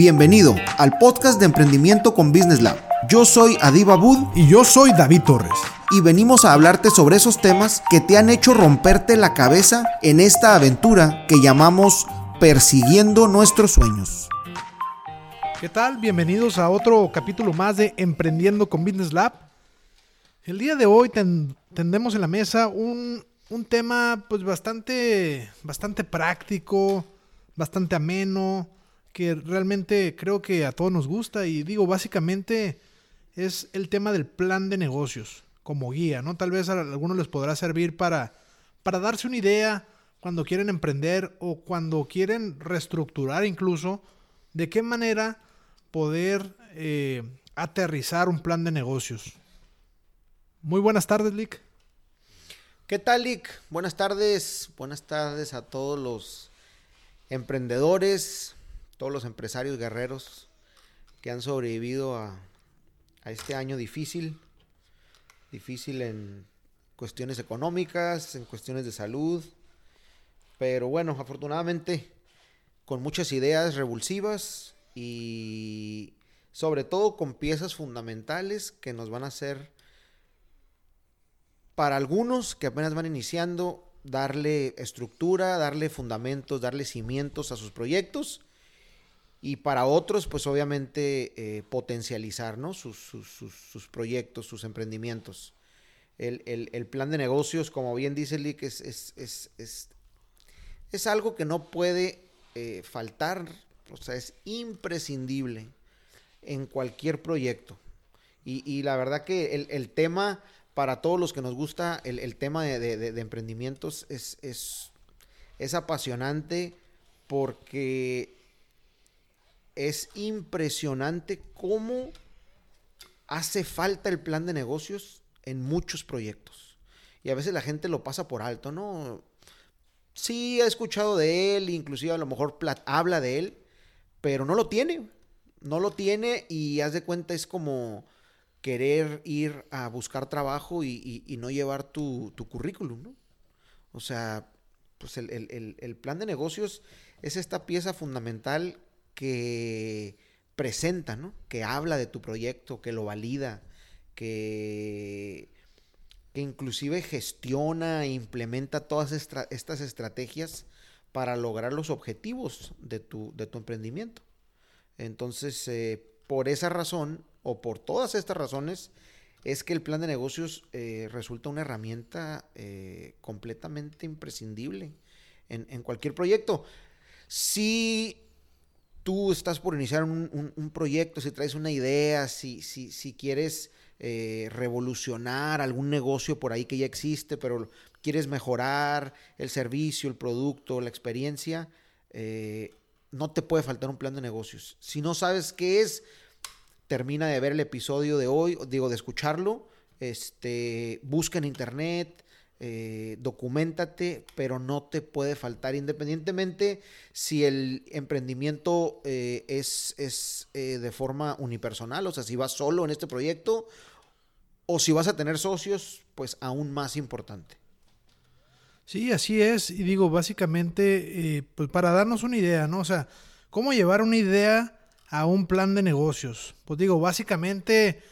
Bienvenido al podcast de emprendimiento con Business Lab. Yo soy Adiba Bud y yo soy David Torres. Y venimos a hablarte sobre esos temas que te han hecho romperte la cabeza en esta aventura que llamamos persiguiendo nuestros sueños. ¿Qué tal? Bienvenidos a otro capítulo más de Emprendiendo con Business Lab. El día de hoy tendemos en la mesa un, un tema pues bastante, bastante práctico, bastante ameno, que realmente creo que a todos nos gusta y digo, básicamente es el tema del plan de negocios como guía, ¿no? Tal vez a algunos les podrá servir para, para darse una idea cuando quieren emprender o cuando quieren reestructurar incluso de qué manera poder eh, aterrizar un plan de negocios. Muy buenas tardes, Lick. ¿Qué tal, Lick? Buenas tardes. Buenas tardes a todos los emprendedores, todos los empresarios guerreros que han sobrevivido a, este año difícil, difícil en cuestiones económicas, en cuestiones de salud, pero bueno, afortunadamente con muchas ideas revulsivas y sobre todo con piezas fundamentales que nos van a hacer, para algunos que apenas van iniciando, darle estructura, darle fundamentos, darle cimientos a sus proyectos y para otros, pues obviamente eh, potencializar ¿no? sus, sus, proyectos, sus emprendimientos. El, plan de negocios, como bien dice Lick, es, es, es, algo que no puede eh, faltar, o sea, es imprescindible en cualquier proyecto. Y, la verdad que el, tema, para todos los que nos gusta, el, tema de, de emprendimientos es, es apasionante porque es impresionante cómo hace falta el plan de negocios en muchos proyectos. Y a veces la gente lo pasa por alto, ¿no? Sí, ha escuchado de él, inclusive a lo mejor habla de él, pero no lo tiene. No lo tiene y haz de cuenta es como querer ir a buscar trabajo y, no llevar tu, currículum, ¿no? O sea, pues el, el plan de negocios es esta pieza fundamental que presenta, ¿no? Que habla de tu proyecto, que lo valida, que, que inclusive gestiona e implementa todas estas estrategias para lograr los objetivos de tu, de tu emprendimiento. Entonces, eh, por esa razón, o por todas estas razones, es que el plan de negocios eh, resulta una herramienta eh, completamente imprescindible en, en, cualquier proyecto. Si tú estás por iniciar un, proyecto, si traes una idea, si, si, si quieres eh, revolucionar algún negocio por ahí que ya existe, pero quieres mejorar el servicio, el producto, la experiencia, eh, no te puede faltar un plan de negocios. Si no sabes qué es, termina de ver el episodio de hoy, digo, de escucharlo, este, busca en internet, eh, documentate, pero no te puede faltar, independientemente si el emprendimiento eh, es, es eh, de forma unipersonal, o sea, si vas solo en este proyecto, o si vas a tener socios, pues aún más importante. Sí, así es. Y digo, básicamente, pues para darnos una idea, ¿no? O sea, ¿cómo llevar una idea a un plan de negocios? Pues digo, básicamente,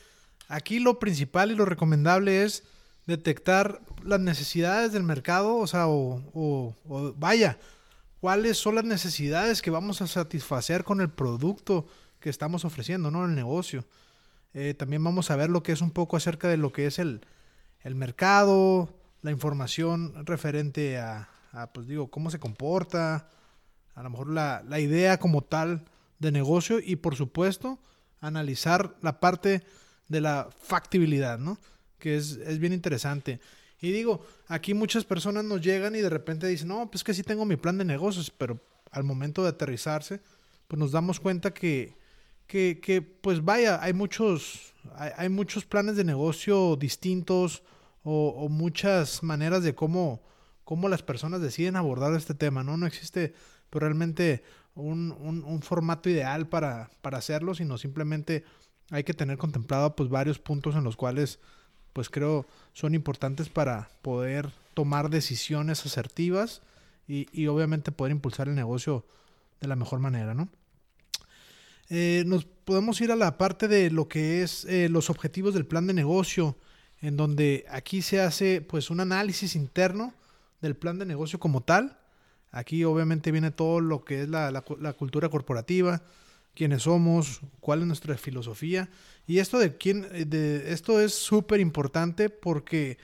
aquí lo principal y lo recomendable es detectar las necesidades del mercado, o sea, o, vaya, cuáles son las necesidades que vamos a satisfacer con el producto que estamos ofreciendo, ¿no? El negocio. Eh, también vamos a ver lo que es un poco acerca de lo que es el, mercado, la información referente a, pues digo, cómo se comporta, a lo mejor la, la idea como tal de negocio y por supuesto analizar la parte de la factibilidad, ¿no? que es, bien interesante. Y digo, aquí muchas personas nos llegan y de repente dicen, no, pues que sí tengo mi plan de negocios, pero al momento de aterrizarse, pues nos damos cuenta que, que, que pues vaya, hay muchos, hay, muchos planes de negocio distintos o, muchas maneras de cómo, cómo las personas deciden abordar este tema, ¿no? No existe pues, realmente un, un, un formato ideal para, para hacerlo, sino simplemente hay que tener contemplado pues varios puntos en los cuales pues creo son importantes para poder tomar decisiones asertivas y, obviamente poder impulsar el negocio de la mejor manera, ¿no? eh, nos podemos ir a la parte de lo que es eh, los objetivos del plan de negocio, en donde aquí se hace pues un análisis interno del plan de negocio como tal. Aquí obviamente viene todo lo que es la, la cultura corporativa, quiénes somos, cuál es nuestra filosofía. Y esto de quién, de, esto es súper importante porque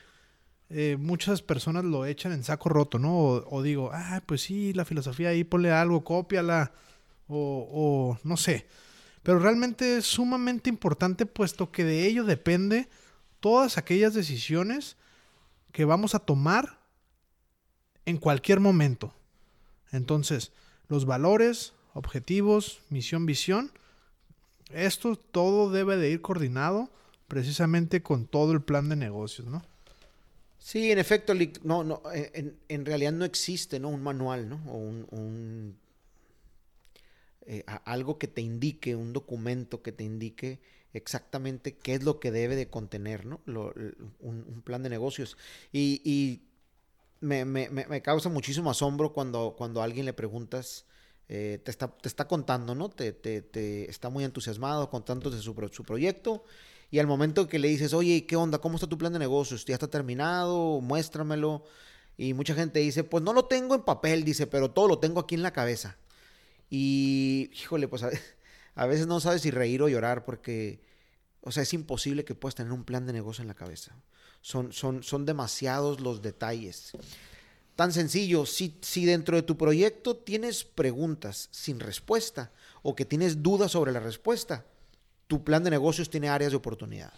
eh, muchas personas lo echan en saco roto, ¿no? O, digo, ah, pues sí, la filosofía ahí, ponle algo, cópiala, o, o no sé. Pero realmente es sumamente importante puesto que de ello depende todas aquellas decisiones que vamos a tomar en cualquier momento. Entonces, los valores, objetivos, misión, visión, esto todo debe de ir coordinado precisamente con todo el plan de negocios, ¿no? Sí, en efecto, no, no, en, en realidad no existe ¿no? un manual, ¿no? O un, eh, algo que te indique, un documento que te indique exactamente qué es lo que debe de contener, ¿no? un, plan de negocios. Y, me, causa muchísimo asombro cuando, cuando alguien le preguntas, eh, te, está, te está contando, ¿no? Te, te, está muy entusiasmado contándote su, su proyecto y al momento que le dices, oye, ¿qué onda? ¿Cómo está tu plan de negocios? ¿Ya está terminado? Muéstramelo. Y mucha gente dice, pues no lo tengo en papel, dice, pero todo lo tengo aquí en la cabeza. Y, híjole, pues a, veces no sabes si reír o llorar porque, o sea, es imposible que puedas tener un plan de negocio en la cabeza. Son, son, son demasiados los detalles. Tan sencillo, si, si dentro de tu proyecto tienes preguntas sin respuesta o que tienes dudas sobre la respuesta, tu plan de negocios tiene áreas de oportunidad.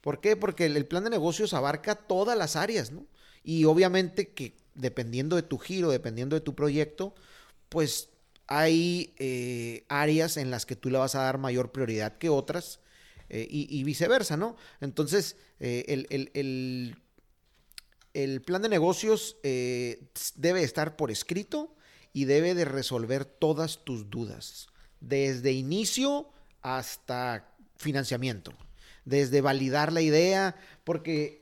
¿Por qué? Porque el, plan de negocios abarca todas las áreas, ¿no? Y obviamente que dependiendo de tu giro, dependiendo de tu proyecto, pues hay eh, áreas en las que tú le vas a dar mayor prioridad que otras eh, y, viceversa, ¿no? Entonces, eh, el, el, plan de negocios debe estar por escrito y debe de resolver todas tus dudas. Desde inicio hasta financiamiento, desde validar la idea, porque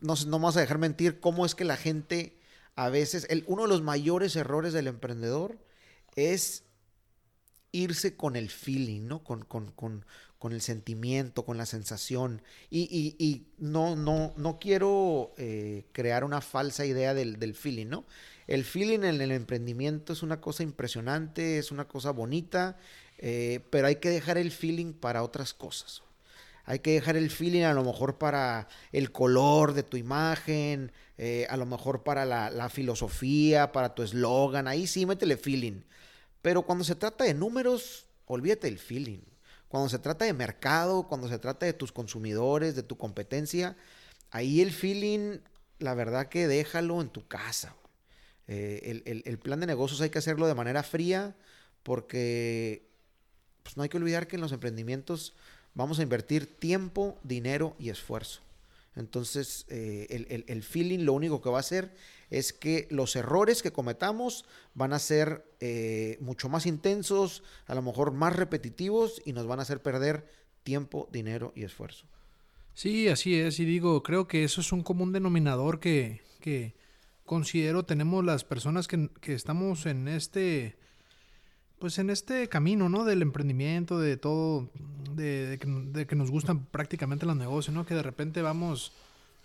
no, no vamos a dejar mentir cómo es que la gente a veces, el, uno de los mayores errores del emprendedor es irse con el feeling, ¿no? Con, el sentimiento, con la sensación. Y, no, no, no quiero eh, crear una falsa idea del, feeling, ¿no? El feeling en el emprendimiento es una cosa impresionante, es una cosa bonita, eh, pero hay que dejar el feeling para otras cosas. Hay que dejar el feeling a lo mejor para el color de tu imagen, eh, a lo mejor para la, filosofía, para tu eslogan. Ahí sí, métele feeling. Pero cuando se trata de números, olvídate el feeling. Cuando se trata de mercado, cuando se trata de tus consumidores, de tu competencia, ahí el feeling, la verdad que déjalo en tu casa. Eh, el plan de negocios hay que hacerlo de manera fría porque pues no hay que olvidar que en los emprendimientos vamos a invertir tiempo, dinero y esfuerzo. Entonces, eh, el, feeling lo único que va a hacer es que los errores que cometamos van a ser eh, mucho más intensos, a lo mejor más repetitivos y nos van a hacer perder tiempo, dinero y esfuerzo. Sí, así es. Y digo, creo que eso es un común denominador que, considero tenemos las personas que, que estamos en este pues en este camino, ¿no? Del emprendimiento, de todo, de, que, nos gustan prácticamente los negocios, ¿no? Que de repente vamos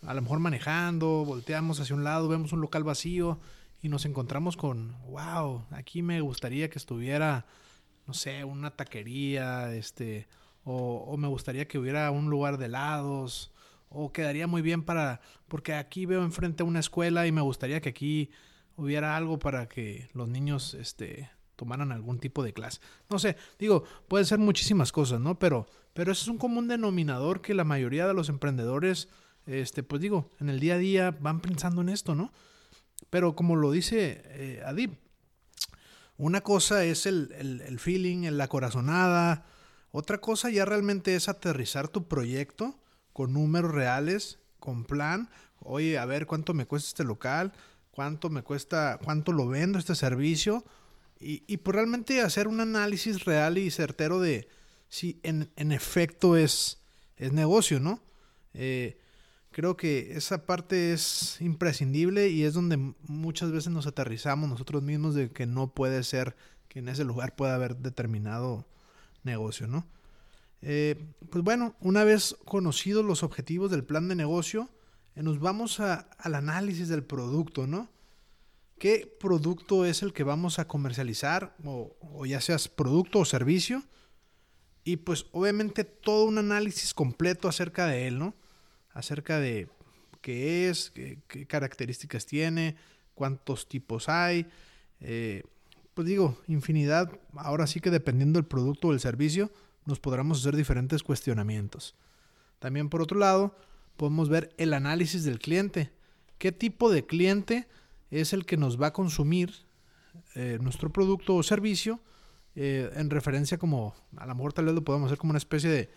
a lo mejor manejando, volteamos hacia un lado, vemos un local vacío y nos encontramos con, wow, aquí me gustaría que estuviera, no sé, una taquería, este, o, o me gustaría que hubiera un lugar de helados, o quedaría muy bien para, porque aquí veo enfrente una escuela y me gustaría que aquí hubiera algo para que los niños, este, tomaran algún tipo de clase. No sé, digo, pueden ser muchísimas cosas, ¿no? Pero, pero eso es un común denominador que la mayoría de los emprendedores, este, pues digo, en el día a día van pensando en esto, ¿no? Pero como lo dice eh, Adib, una cosa es el, el, el feeling, la corazonada, otra cosa ya realmente es aterrizar tu proyecto con números reales, con plan, oye, a ver cuánto me cuesta este local, cuánto me cuesta, cuánto lo vendo este servicio, y, y pues realmente hacer un análisis real y certero de si en, en efecto es, es negocio, ¿no? Eh, creo que esa parte es imprescindible y es donde muchas veces nos aterrizamos nosotros mismos de que no puede ser que en ese lugar pueda haber determinado negocio, ¿no? Eh, pues bueno, una vez conocidos los objetivos del plan de negocio, eh, nos vamos al análisis del producto, ¿no? ¿Qué producto es el que vamos a comercializar? O, ya seas producto o servicio. Y pues obviamente todo un análisis completo acerca de él, ¿no? Acerca de qué es, qué, características tiene, cuántos tipos hay. Eh, pues digo, infinidad. Ahora sí que dependiendo del producto o el servicio, nos podremos hacer diferentes cuestionamientos. También por otro lado, podemos ver el análisis del cliente. ¿Qué tipo de cliente es el que nos va a consumir eh, nuestro producto o servicio? Eh, en referencia como, a lo mejor tal vez lo podemos hacer como una especie de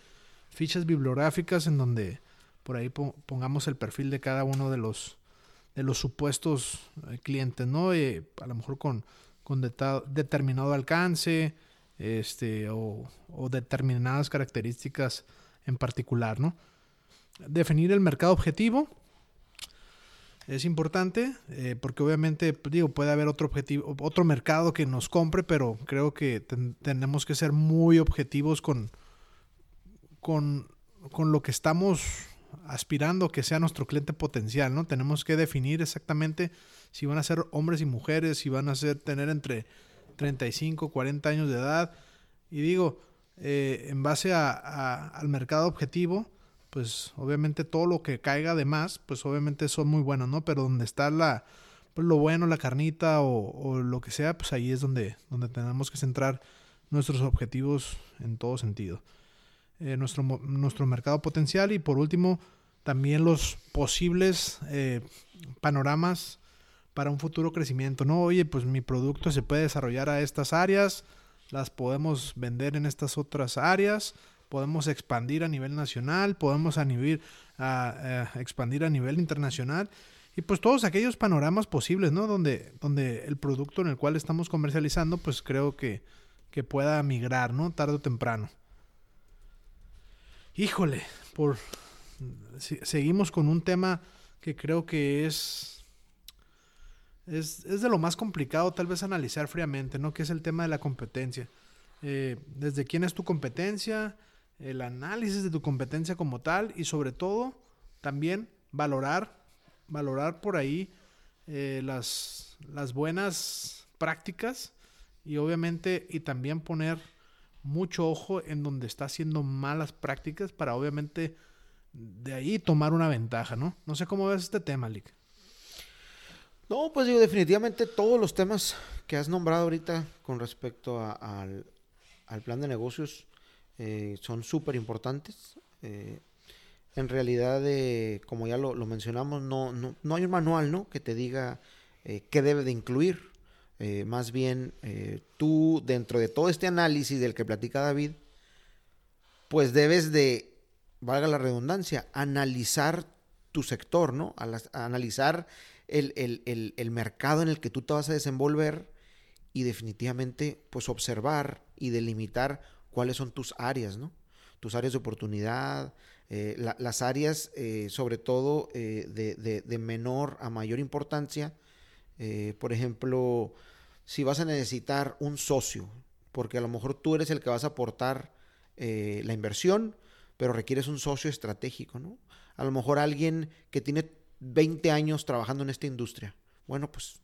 fichas bibliográficas en donde por ahí pongamos el perfil de cada uno de los, de los supuestos eh, clientes, ¿no? a lo mejor con, con determinado alcance, este, o, determinadas características en particular, ¿no? Definir el mercado objetivo es importante eh, porque obviamente digo puede haber otro objetivo otro mercado que nos compre pero creo que tenemos que ser muy objetivos con, con, con lo que estamos aspirando que sea nuestro cliente potencial no tenemos que definir exactamente si van a ser hombres y mujeres si van a ser tener entre 35, 40 años de edad. Y digo, eh, en base a, al mercado objetivo, pues obviamente todo lo que caiga de más, pues obviamente son muy buenos, ¿no? Pero donde está la, pues lo bueno, la carnita o, lo que sea, pues ahí es donde, donde tenemos que centrar nuestros objetivos en todo sentido. Eh, nuestro, nuestro mercado potencial y por último, también los posibles eh, panoramas para un futuro crecimiento, ¿no? Oye, pues mi producto se puede desarrollar a estas áreas, las podemos vender en estas otras áreas, podemos expandir a nivel nacional, podemos a a, expandir a nivel internacional y pues todos aquellos panoramas posibles, ¿no? Donde, donde el producto en el cual estamos comercializando, pues creo que, que pueda migrar, ¿no? Tarde o temprano. Híjole, por seguimos con un tema que creo que es es, de lo más complicado tal vez analizar fríamente, ¿no? Que es el tema de la competencia. Eh, desde quién es tu competencia, el análisis de tu competencia como tal y sobre todo también valorar, valorar por ahí eh, las, las buenas prácticas y obviamente y también poner mucho ojo en donde está haciendo malas prácticas para obviamente de ahí tomar una ventaja, ¿no? No sé cómo ves este tema, Lick. No, pues digo, definitivamente todos los temas que has nombrado ahorita con respecto al, plan de negocios eh, son súper importantes. Eh, en realidad, eh, como ya lo, mencionamos, no, no, hay un manual ¿no? que te diga qué debe de incluir. más bien, tú, dentro de todo este análisis del que platica David, pues debes de, valga la redundancia, analizar tu sector, ¿no? analizar el, mercado en el que tú te vas a desenvolver y definitivamente pues observar y delimitar cuáles son tus áreas, ¿no? Tus áreas de oportunidad, eh, las áreas eh, sobre todo eh, de, menor a mayor importancia. por ejemplo, si vas a necesitar un socio, porque a lo mejor tú eres el que vas a aportar la inversión, pero requieres un socio estratégico, ¿no? A lo mejor alguien que tiene 20 años trabajando en esta industria. Bueno, pues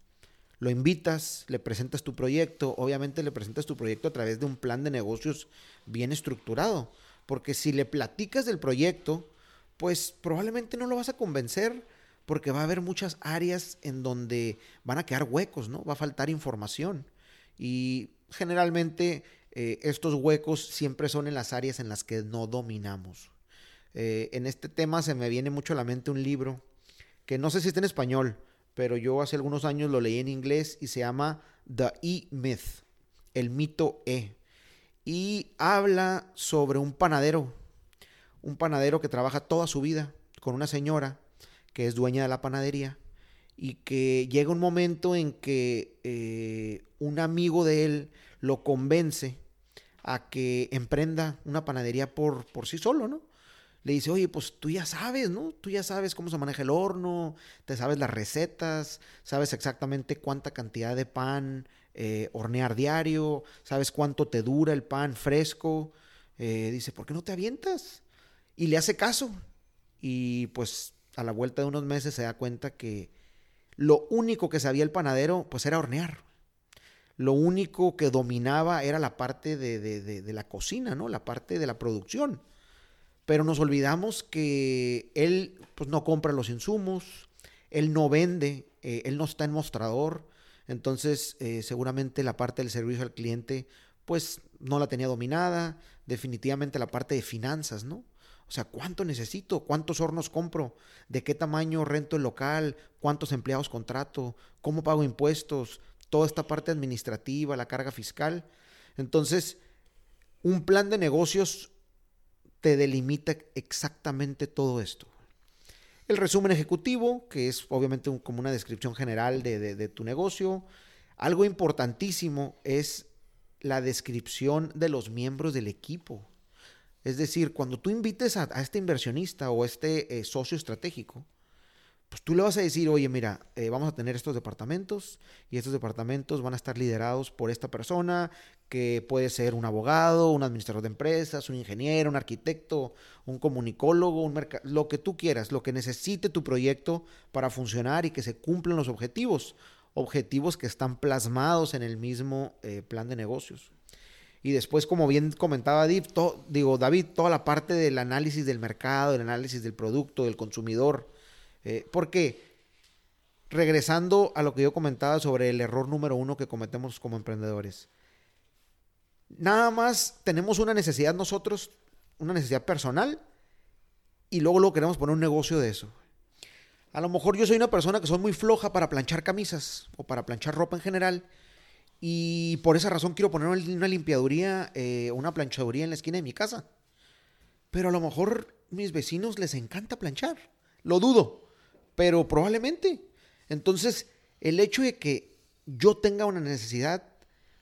lo invitas, le presentas tu proyecto, obviamente le presentas tu proyecto a través de un plan de negocios bien estructurado, porque si le platicas del proyecto, pues probablemente no lo vas a convencer porque va a haber muchas áreas en donde van a quedar huecos, ¿no? Va a faltar información. Y generalmente eh, estos huecos siempre son en las áreas en las que no dominamos. Eh, en este tema se me viene mucho a la mente un libro que no sé si está en español, pero yo hace algunos años lo leí en inglés y se llama The E-Myth, el mito E. Y habla sobre un panadero, un panadero que trabaja toda su vida con una señora que es dueña de la panadería y que llega un momento en que eh, un amigo de él lo convence a que emprenda una panadería por, por sí solo, ¿no? Le dice, oye, pues tú ya sabes, ¿no? Tú ya sabes cómo se maneja el horno, te sabes las recetas, sabes exactamente cuánta cantidad de pan eh, hornear diario, sabes cuánto te dura el pan fresco. Eh, dice, ¿por qué no te avientas? Y le hace caso. Y pues a la vuelta de unos meses se da cuenta que lo único que sabía el panadero pues era hornear. Lo único que dominaba era la parte de, de la cocina, ¿no? La parte de la producción. Pero nos olvidamos que él pues, no compra los insumos, él no vende, eh, él no está en mostrador, entonces eh, seguramente la parte del servicio al cliente pues no la tenía dominada, definitivamente la parte de finanzas, ¿no? O sea, ¿cuánto necesito? ¿Cuántos hornos compro? ¿De qué tamaño rento el local? ¿Cuántos empleados contrato? ¿Cómo pago impuestos? Toda esta parte administrativa, la carga fiscal. Entonces, un plan de negocios te delimita exactamente todo esto. El resumen ejecutivo, que es obviamente como una descripción general de, tu negocio. Algo importantísimo es la descripción de los miembros del equipo. Es decir, cuando tú invites a, este inversionista o este eh, socio estratégico, pues tú le vas a decir, oye, mira, eh, vamos a tener estos departamentos y estos departamentos van a estar liderados por esta persona que puede ser un abogado, un administrador de empresas, un ingeniero, un arquitecto, un comunicólogo, un lo que tú quieras, lo que necesite tu proyecto para funcionar y que se cumplan los objetivos, objetivos que están plasmados en el mismo eh, plan de negocios. Y después, como bien comentaba David, digo, David, toda la parte del análisis del mercado, del análisis del producto, del consumidor, eh, porque regresando a lo que yo comentaba sobre el error número uno que cometemos como emprendedores, nada más tenemos una necesidad nosotros, una necesidad personal, y luego luego queremos poner un negocio de eso. A lo mejor yo soy una persona que soy muy floja para planchar camisas o para planchar ropa en general. Y por esa razón quiero poner una limpiaduría, eh, una planchaduría en la esquina de mi casa. Pero a lo mejor mis vecinos les encanta planchar. Lo dudo pero probablemente. Entonces, el hecho de que yo tenga una necesidad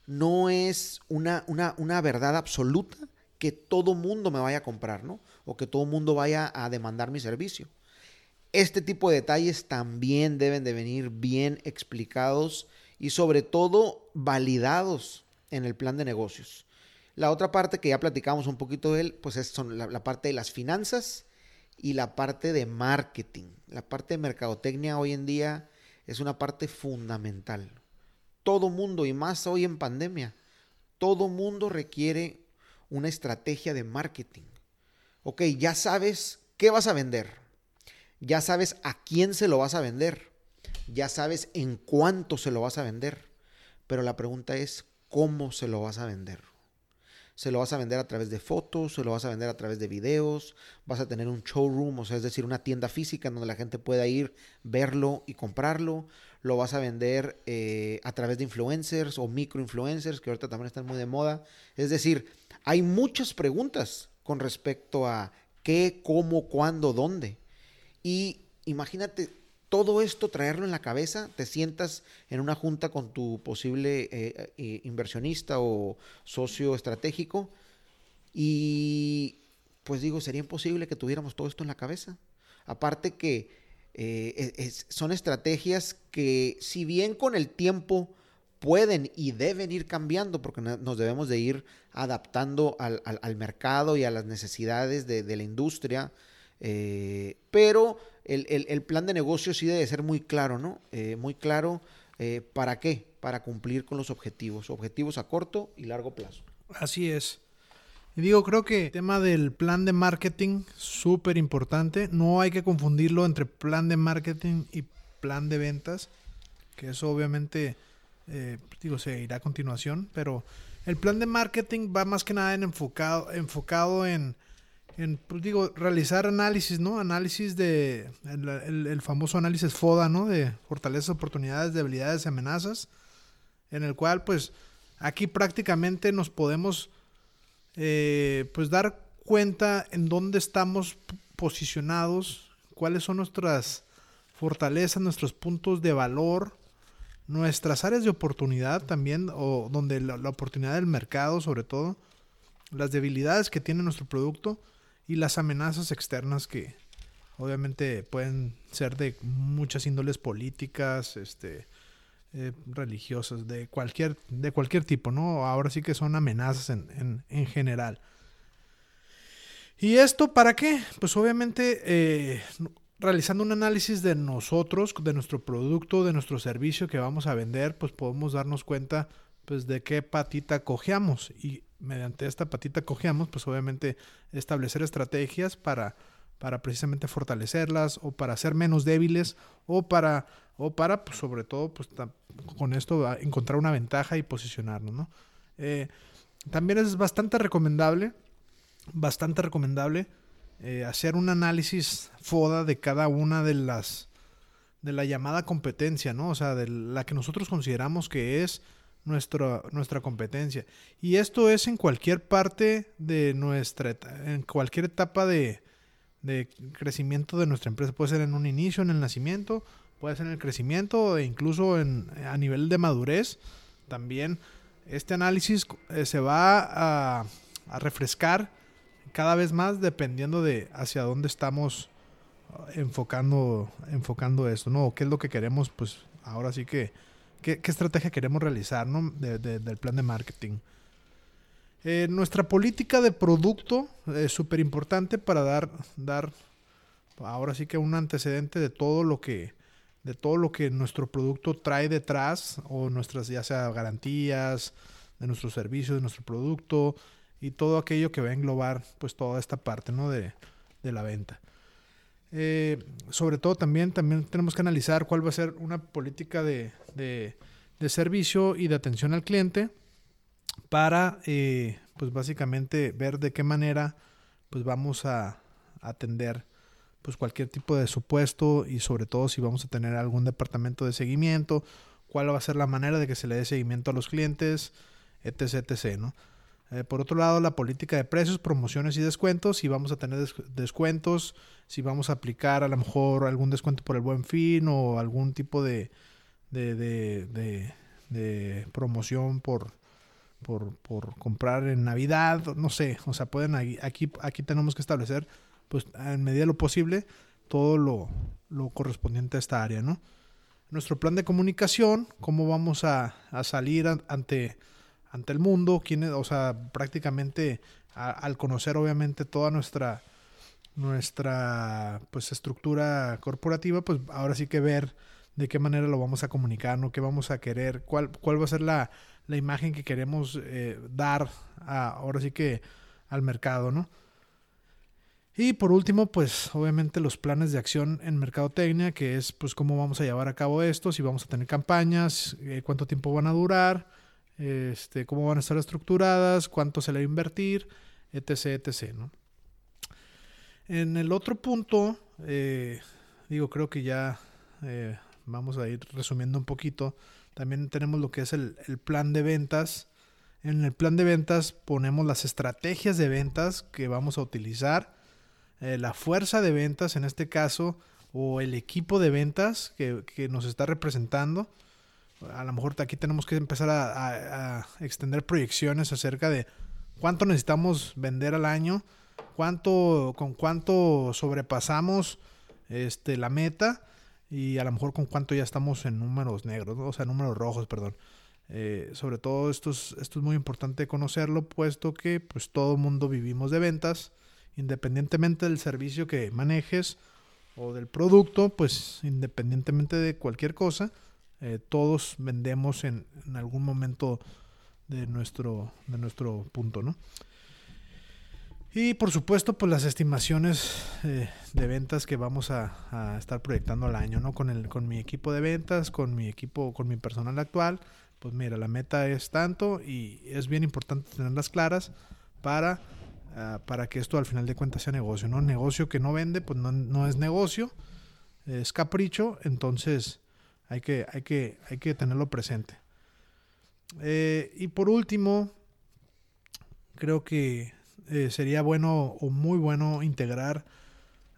no es una, una, verdad absoluta que todo mundo me vaya a comprar, ¿no? O que todo mundo vaya a demandar mi servicio. Este tipo de detalles también deben de venir bien explicados y sobre todo validados en el plan de negocios. La otra parte que ya platicamos un poquito de él, pues es son la parte de las finanzas y la parte de marketing. La parte de mercadotecnia hoy en día es una parte fundamental. Todo mundo, y más hoy en pandemia, todo mundo requiere una estrategia de marketing. Ok, ya sabes qué vas a vender. Ya sabes a quién se lo vas a vender. Ya sabes en cuánto se lo vas a vender. Pero la pregunta es, ¿cómo se lo vas a vender? Se lo vas a vender a través de fotos, se lo vas a vender a través de videos, vas a tener un showroom, o sea, es decir, una tienda física donde la gente pueda ir, verlo y comprarlo, lo vas a vender eh, a través de influencers o microinfluencers, que ahorita también están muy de moda. Es decir, hay muchas preguntas con respecto a qué, cómo, cuándo, dónde. Y imagínate todo esto traerlo en la cabeza, te sientas en una junta con tu posible eh, eh, inversionista o socio estratégico y pues digo, sería imposible que tuviéramos todo esto en la cabeza. Aparte que eh, son estrategias que si bien con el tiempo pueden y deben ir cambiando porque nos debemos de ir adaptando al, mercado y a las necesidades de, de la industria, pero el, plan de negocio sí debe ser muy claro, ¿no? Eh, muy claro, eh, ¿para qué? Para cumplir con los objetivos, objetivos a corto y largo plazo. Así es. Y digo, creo que el tema del plan de marketing, súper importante. No hay que confundirlo entre plan de marketing y plan de ventas, que eso obviamente, eh, digo, se irá a continuación, pero el plan de marketing va más que nada en enfocado, enfocado en en, pues digo, realizar análisis, ¿no? Análisis de, el, famoso análisis FODA, ¿no? De fortalezas, oportunidades, debilidades y amenazas, en el cual, pues, aquí prácticamente nos podemos, eh, pues, dar cuenta en dónde estamos posicionados, cuáles son nuestras fortalezas, nuestros puntos de valor, nuestras áreas de oportunidad también, o donde la oportunidad del mercado, sobre todo, las debilidades que tiene nuestro producto y las amenazas externas que obviamente pueden ser de muchas índoles políticas, este, eh, religiosas, de cualquier, de cualquier tipo, ¿no? Ahora sí que son amenazas en, en, general. ¿Y esto para qué? Pues obviamente eh, realizando un análisis de nosotros, de nuestro producto, de nuestro servicio que vamos a vender, pues podemos darnos cuenta pues de qué patita cojeamos y mediante esta patita cojeamos, pues obviamente establecer estrategias para para precisamente fortalecerlas o para ser menos débiles o para, o para pues sobre todo, pues con esto encontrar una ventaja y posicionarnos, ¿no? Eh, también es bastante recomendable, bastante recomendable eh, hacer un análisis FODA de cada una de las, de la llamada competencia, ¿no? O sea, de la que nosotros consideramos que es nuestra, nuestra competencia. Y esto es en cualquier parte de nuestra, en cualquier etapa de, de crecimiento de nuestra empresa. Puede ser en un inicio, en el nacimiento, puede ser en el crecimiento e incluso en, a nivel de madurez. También este análisis eh, se va a, refrescar cada vez más dependiendo de hacia dónde estamos uh, enfocando, enfocando esto, ¿no? ¿Qué es lo que queremos? Pues ahora sí que, ¿qué, estrategia queremos realizar, ¿no? del plan de marketing. Eh, nuestra política de producto es súper importante para dar, dar ahora sí que un antecedente de todo lo que de todo lo que nuestro producto trae detrás o nuestras ya sea garantías de nuestro servicio de nuestro producto y todo aquello que va a englobar pues toda esta parte ¿no? de, la venta eh, sobre todo también también tenemos que analizar cuál va a ser una política de, de, servicio y de atención al cliente para, eh, pues básicamente ver de qué manera, pues vamos a atender pues cualquier tipo de supuesto y sobre todo si vamos a tener algún departamento de seguimiento, cuál va a ser la manera de que se le dé seguimiento a los clientes, etc, etc, ¿no? Eh, por otro lado, la política de precios, promociones y descuentos, si vamos a tener descuentos, si vamos a aplicar a lo mejor algún descuento por el buen fin o algún tipo de, de, de, de promoción por, por, por comprar en Navidad, no sé, o sea, pueden aquí, aquí tenemos que establecer, pues en medida de lo posible, todo lo, lo correspondiente a esta área, ¿no? Nuestro plan de comunicación, cómo vamos a, a salir ante, ante el mundo, quién o sea, prácticamente al conocer obviamente toda nuestra nuestra pues estructura corporativa, pues ahora sí que ver de qué manera lo vamos a comunicar, ¿no? ¿Qué vamos a querer? ¿Cuál, cuál va a ser la, la imagen que queremos eh, dar ahora sí que al mercado, ¿no? Y por último, pues obviamente los planes de acción en mercadotecnia, que es pues cómo vamos a llevar a cabo esto, si vamos a tener campañas, eh, cuánto tiempo van a durar, este, cómo van a estar estructuradas, cuánto se le va a invertir, etc, etc. En el otro punto, eh, digo, creo que ya vamos a ir resumiendo un poquito. También tenemos lo que es el, plan de ventas. En el plan de ventas ponemos las estrategias de ventas que vamos a utilizar, eh, la fuerza de ventas en este caso, o el equipo de ventas que, nos está representando. A lo mejor aquí tenemos que empezar a, extender proyecciones acerca de cuánto necesitamos vender al año, cuánto, con cuánto sobrepasamos este, la meta y a lo mejor con cuánto ya estamos en números negros, o sea, números rojos, perdón. Eh, sobre todo esto es, esto es muy importante conocerlo, puesto que pues todo mundo vivimos de ventas, independientemente del servicio que manejes o del producto, pues independientemente de cualquier cosa, eh, todos vendemos en, algún momento de nuestro, de nuestro punto, ¿no? Y por supuesto, pues las estimaciones eh, de ventas que vamos a, estar proyectando al año, ¿no? Con, el, con mi equipo de ventas, con mi equipo, con mi personal actual. Pues mira, la meta es tanto y es bien importante tenerlas claras para, ah, para que esto al final de cuentas sea negocio, ¿no? Negocio que no vende, pues no, es negocio, es capricho, entonces hay que, hay que, hay que tenerlo presente. Eh, y por último, creo que eh, sería bueno o muy bueno integrar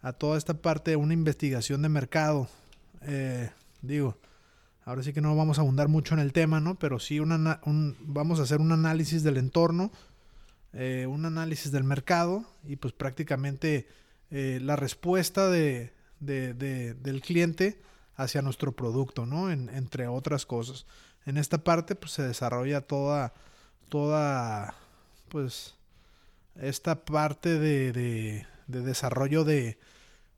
a toda esta parte una investigación de mercado. Eh, digo, ahora sí que no vamos a abundar mucho en el tema, ¿no? Pero sí un, vamos a hacer un análisis del entorno, un análisis del mercado y pues prácticamente la respuesta de, del cliente hacia nuestro producto, ¿no? entre otras cosas. En esta parte pues se desarrolla toda, toda, pues, esta parte de, desarrollo de,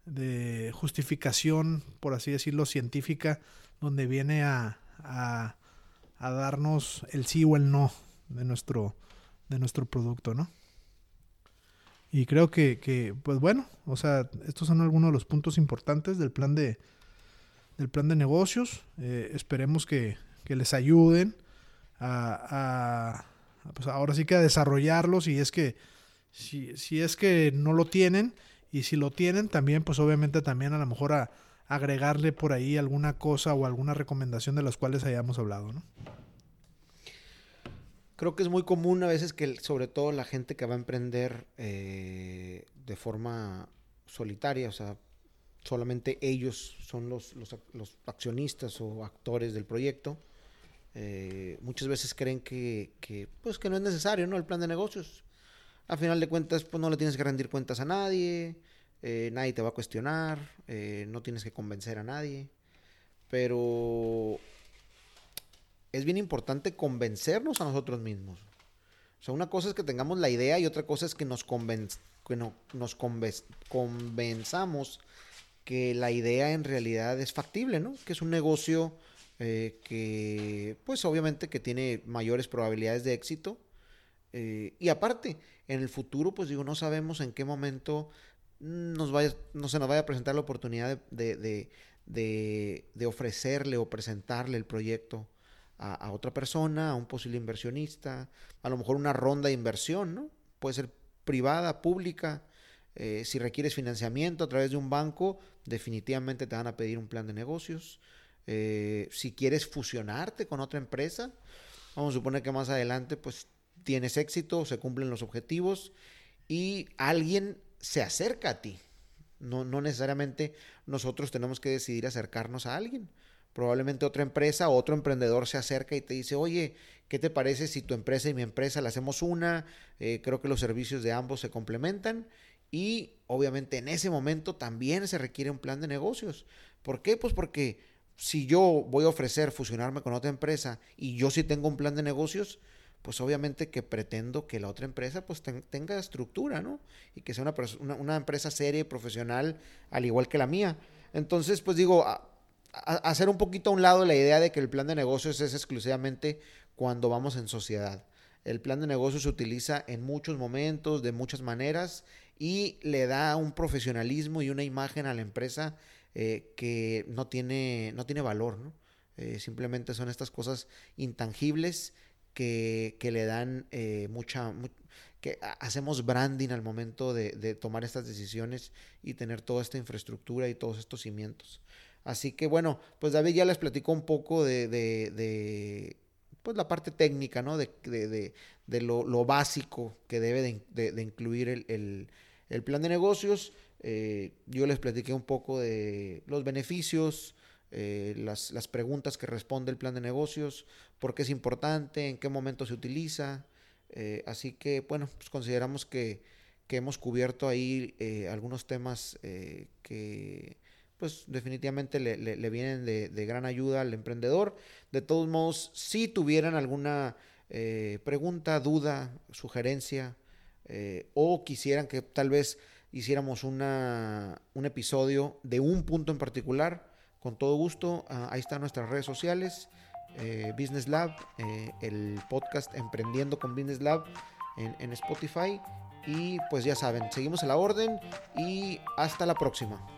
de, justificación, por así decirlo, científica, donde viene a, a, a, darnos el sí o el no de nuestro, de nuestro producto, ¿no? Y creo que, que, pues bueno, o sea, estos son algunos de los puntos importantes del plan de, del plan de negocios. Eh, esperemos que, que, les ayuden a, pues ahora sí que a desarrollarlos y es que si, si, es que no lo tienen y si lo tienen también pues obviamente también a lo mejor a, agregarle por ahí alguna cosa o alguna recomendación de las cuales hayamos hablado, ¿no? Creo que es muy común a veces que sobre todo la gente que va a emprender eh, de forma solitaria, o sea, solamente ellos son los, los, accionistas o actores del proyecto. Eh, muchas veces creen que, que, pues, que no es necesario ¿no? el plan de negocios. A final de cuentas, pues no le tienes que rendir cuentas a nadie, eh, nadie te va a cuestionar, eh, no tienes que convencer a nadie. Pero es bien importante convencernos a nosotros mismos. O sea, una cosa es que tengamos la idea y otra cosa es que nos, que no, nos convenzamos que la idea en realidad es factible, ¿no? Que es un negocio eh, que, pues obviamente que tiene mayores probabilidades de éxito. Eh, y aparte, en el futuro, pues digo, no sabemos en qué momento nos vaya, no se nos vaya a presentar la oportunidad de, de, ofrecerle o presentarle el proyecto a, a, otra persona, a un posible inversionista, a lo mejor una ronda de inversión, ¿no? Puede ser privada, pública, eh, si requieres financiamiento a través de un banco, definitivamente te van a pedir un plan de negocios. Eh, si quieres fusionarte con otra empresa, vamos a suponer que más adelante pues tienes éxito, se cumplen los objetivos y alguien se acerca a ti. No, no necesariamente nosotros tenemos que decidir acercarnos a alguien. Probablemente otra empresa o otro emprendedor se acerca y te dice, oye, ¿qué te parece si tu empresa y mi empresa la hacemos una? Eh, creo que los servicios de ambos se complementan y obviamente en ese momento también se requiere un plan de negocios. ¿Por qué? Pues porque si yo voy a ofrecer fusionarme con otra empresa y yo sí tengo un plan de negocios, pues obviamente que pretendo que la otra empresa pues tenga estructura, ¿no? Y que sea una, una, empresa seria y profesional al igual que la mía. Entonces, pues digo, hacer un poquito a un lado la idea de que el plan de negocios es exclusivamente cuando vamos en sociedad. El plan de negocios se utiliza en muchos momentos, de muchas maneras, y le da un profesionalismo y una imagen a la empresa eh, que no tiene, no tiene valor, ¿no? Eh, simplemente son estas cosas intangibles que, que le dan eh, mucha, que hacemos branding al momento de, de, tomar estas decisiones y tener toda esta infraestructura y todos estos cimientos. Así que bueno, pues David ya les platicó un poco de, de pues la parte técnica, ¿no? De, de, de lo, lo, básico que debe de, incluir el, el, el, plan de negocios. Eh, yo les platiqué un poco de los beneficios, eh, las, las, preguntas que responde el plan de negocios, por qué es importante, en qué momento se utiliza. Eh, así que, bueno, pues consideramos que, que hemos cubierto ahí algunos temas que pues definitivamente le, vienen de, gran ayuda al emprendedor. De todos modos, si tuvieran alguna pregunta, duda, sugerencia, eh, o quisieran que tal vez hiciéramos una, un episodio de un punto en particular, con todo gusto, ah, ahí están nuestras redes sociales, eh, Business Lab, el podcast Emprendiendo con Business Lab en, en Spotify. Y pues ya saben, seguimos a la orden y hasta la próxima.